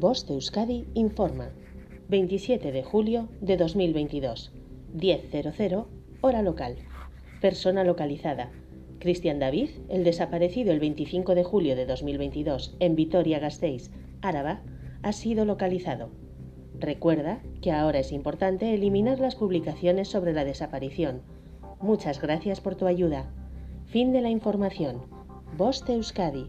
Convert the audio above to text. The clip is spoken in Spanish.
Voz de Euskadi informa. 27 de julio de 2022. 10.00, hora local. Persona localizada. Cristian David, el desaparecido el 25 de julio de 2022 en Vitoria-Gasteiz, Áraba, ha sido localizado. Recuerda que ahora es importante eliminar las publicaciones sobre la desaparición. Muchas gracias por tu ayuda. Fin de la información. Voz de Euskadi,